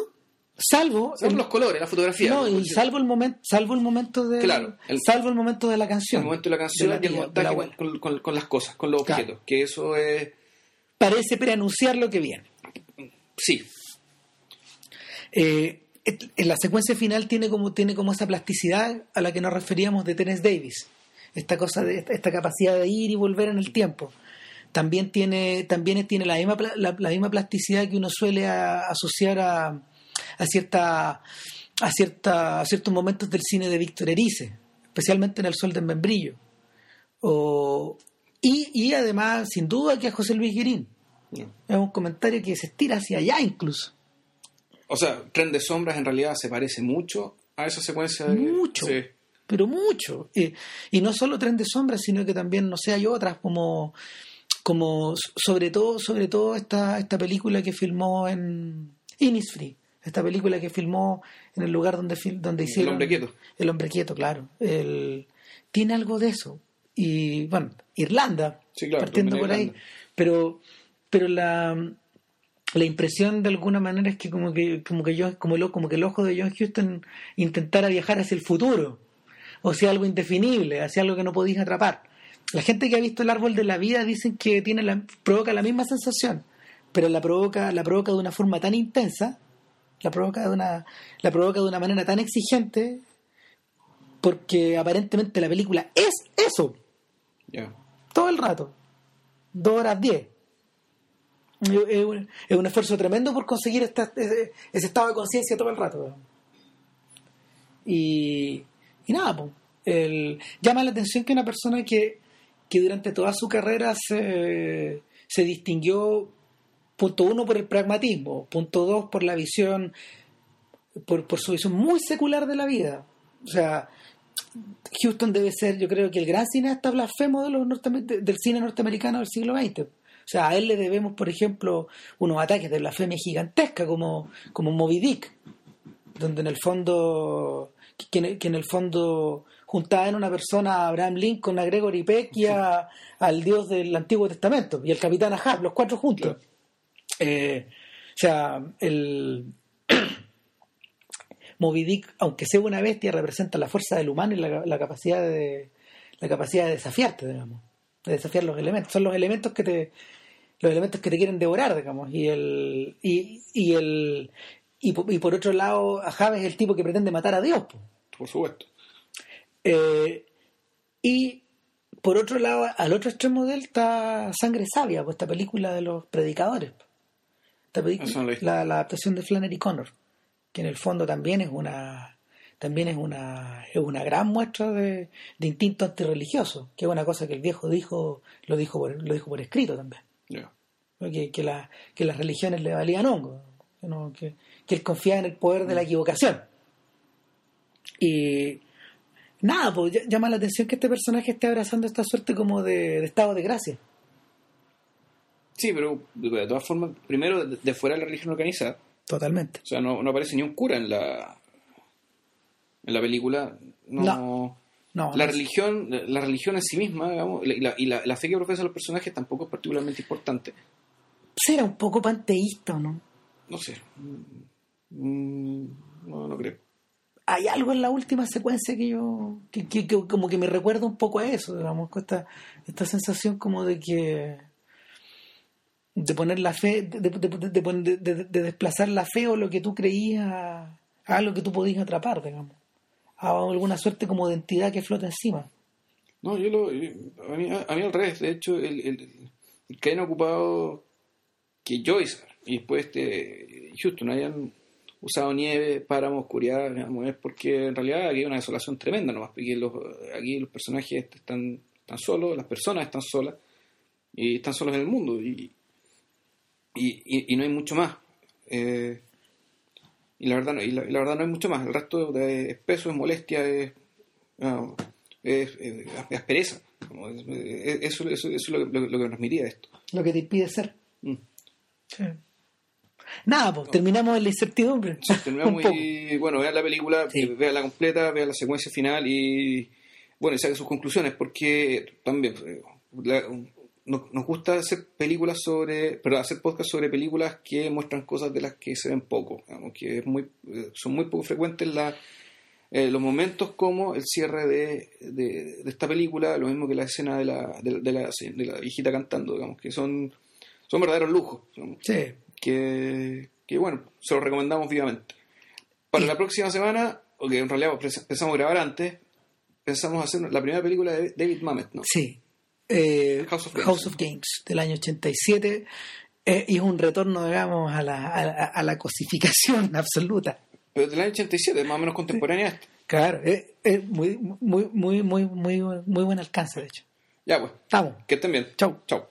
Speaker 1: salvo
Speaker 2: Son
Speaker 1: el-
Speaker 2: los colores, la fotografía.
Speaker 1: no, y salvo el momento, salvo el momento de
Speaker 2: Claro, el-
Speaker 1: salvo el momento de la canción.
Speaker 2: el momento de la canción
Speaker 1: de tía, la
Speaker 2: montaje con, con- con las cosas, con los
Speaker 1: Claro.
Speaker 2: objetos. Que eso es...
Speaker 1: Parece preanunciar lo que viene.
Speaker 2: Sí,
Speaker 1: Eh, la secuencia final tiene como, tiene como esa plasticidad a la que nos referíamos de Terence Davis. Esta cosa de esta, capacidad de ir y volver en el tiempo. También tiene, también tiene la misma, la, la misma plasticidad que uno suele a- asociar a, a cierta a cierta a ciertos momentos del cine de Víctor Erice, especialmente en El Sol de Membrillo. O, y, y además, sin duda, que a José Luis Guirín.
Speaker 2: No.
Speaker 1: Es un comentario que se estira hacia allá incluso.
Speaker 2: O sea, Tren de Sombras en realidad se parece mucho a esa secuencia de...
Speaker 1: Mucho.
Speaker 2: Sí.
Speaker 1: pero mucho. Eh, y no solo Tren de Sombras, sino que también, no sé, hay otras como, como sobre todo, sobre todo esta, esta película que filmó en Innisfree, esta película que filmó en el lugar donde, donde hicieron...
Speaker 2: hombre quieto.
Speaker 1: El hombre quieto, claro. El, tiene algo de eso. Y bueno, Irlanda,
Speaker 2: Sí, claro,
Speaker 1: partiendo por ahí. Pero, pero la, la impresión de alguna manera es que como que, como que yo, como, lo, como que el ojo de John Huston intentara viajar hacia el futuro, o sea algo indefinible, hacia algo que no podéis atrapar. La gente que ha visto el árbol de la vida dicen que tiene la, provoca la misma sensación, pero la provoca, la provoca de una forma tan intensa, la provoca de una, la provoca de una manera tan exigente, porque aparentemente la película es eso, todo el rato. Dos horas diez. Es es un, es un esfuerzo tremendo por conseguir esta- ese, ese estado de conciencia todo el rato. Y, y nada, pues, el, llama la atención que una persona que, que durante toda su carrera se, se distinguió, punto uno, por el pragmatismo, punto dos, por la visión, por, por su visión muy secular de la vida. O sea, Houston debe ser, yo creo que el gran cineasta blasfemo de los del cine norteamericano del siglo XX. O sea, a él le debemos, por ejemplo, unos ataques de blasfemia gigantesca como, como Moby Dick, donde en el fondo, que en, que en el fondo juntaba en una persona a Abraham Lincoln, a Gregory Peck y a- al dios del Antiguo Testamento, y al capitán Ahab, los cuatro juntos. Eh, o sea, el, Moby Dick, aunque sea una bestia, representa la fuerza del humano y la, la capacidad de la capacidad de desafiarte, digamos, de desafiar los elementos. Son los elementos que te los elementos que te quieren devorar, digamos, y el y, y el y, po- y por otro lado, Ahab es el tipo que pretende matar a Dios. po.
Speaker 2: Por supuesto.
Speaker 1: Eh, y por otro lado, al otro extremo de él está Sangre Sabia, pues esta película de los predicadores. po. Esta película, la, la adaptación de Flannery Connor, que en el fondo también es una también es una, es una gran muestra de, de instinto antirreligioso, que es una cosa que el viejo dijo, lo dijo por, lo dijo por escrito también. Que, que, la- que las religiones le valían hongo, que, no- que, que él confiaba en el poder de la equivocación. Y nada, pues ll- llama la atención que este personaje esté abrazando esta suerte como de, de estado de gracia.
Speaker 2: Sí, pero de todas formas, primero de, fuera de la religión organizada,
Speaker 1: Totalmente.
Speaker 2: o sea, no, no aparece ni un cura en la en la película. No,
Speaker 1: No. No,
Speaker 2: la
Speaker 1: no-
Speaker 2: religión, la religión en sí misma, digamos, y la, y la, la fe que profesan los personajes tampoco es particularmente importante.
Speaker 1: será un poco panteísta o no.
Speaker 2: No sé. Mm, no, no creo.
Speaker 1: Hay algo en la última secuencia que yo, que, que- que como que me recuerda un poco a eso, digamos, con esta, esta sensación como de que de poner la fe, de, de- de- desplazar la fe o lo que tú creías a, a algo que tú podías atrapar, digamos, a alguna suerte como de entidad que flota encima.
Speaker 2: No, yo lo. A mí, a mí al revés. De hecho, el, el, el que hayan ocupado que Joyce y después este Houston hayan usado nieve, páramos, oscuridad, digamos, es porque en realidad aquí hay una desolación tremenda nomás. Porque los, aquí los personajes están, están solos, las personas están solas y están solos en el mundo. Y, y, y- y no hay mucho más. Eh, y la verdad no, y la, y la verdad no hay mucho más. El resto de- es peso, es molestia, es, no, es, es- es aspereza. Como es- es- Eso, eso, eso es lo, que- lo, que- lo que nos transmitía esto.
Speaker 1: Lo que te impide ser.
Speaker 2: Mm.
Speaker 1: Sí. Nada, pues terminamos en la incertidumbre.
Speaker 2: Sí, terminamos
Speaker 1: Un poco.
Speaker 2: y bueno, vean la película,
Speaker 1: Sí.
Speaker 2: vean la completa, vean la secuencia final y bueno, y saquen sus conclusiones porque también eh, la- nos, nos gusta hacer películas sobre, pero hacer podcast sobre películas que muestran cosas de las que se ven poco, digamos, que es muy, eh, son muy poco frecuentes la, eh, los momentos como el cierre de, de- de esta película, lo mismo que la escena de la, de, de la, de la viejita cantando, digamos, que son, son verdaderos lujos. digamos
Speaker 1: Sí.
Speaker 2: que, que, bueno, se lo recomendamos vivamente. Para
Speaker 1: Y-
Speaker 2: la próxima semana, o que en realidad pens- pensamos grabar antes, pensamos hacer la primera película de David Mamet, ¿no?
Speaker 1: Sí. Eh,
Speaker 2: House of Games.
Speaker 1: House of Games, del año 87. eh, y es un retorno, digamos, a la, a, la- a la cosificación absoluta.
Speaker 2: Pero del año 87, es más o menos contemporánea a esta.
Speaker 1: Claro, es, es muy, muy, muy, muy, muy, muy buen alcance, de hecho.
Speaker 2: Ya, pues,
Speaker 1: Estamos.
Speaker 2: que estén bien.
Speaker 1: Chau.
Speaker 2: Chau.